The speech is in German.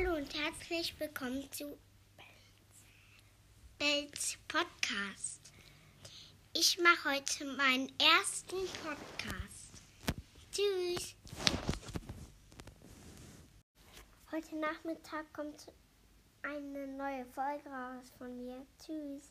Hallo und herzlich willkommen zu Bells Podcast. Ich mache heute meinen ersten Podcast. Tschüss. Heute Nachmittag kommt eine neue Folge raus von mir. Tschüss.